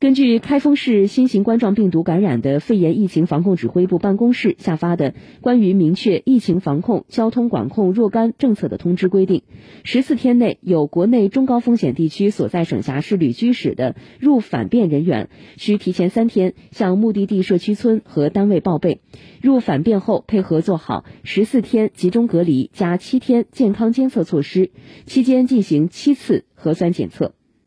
根据开封市新型冠状病毒感染的肺炎疫情防控指挥部办公室下发的关于明确疫情防控交通管控若干政策的通知规定，十四天内有国内中高风险地区所在省辖市旅居史的入返便人员，需提前三天向目的地社区村和单位报备，入返便后配合做好十四天集中隔离加七天健康监测措施，期间进行七次核酸检测。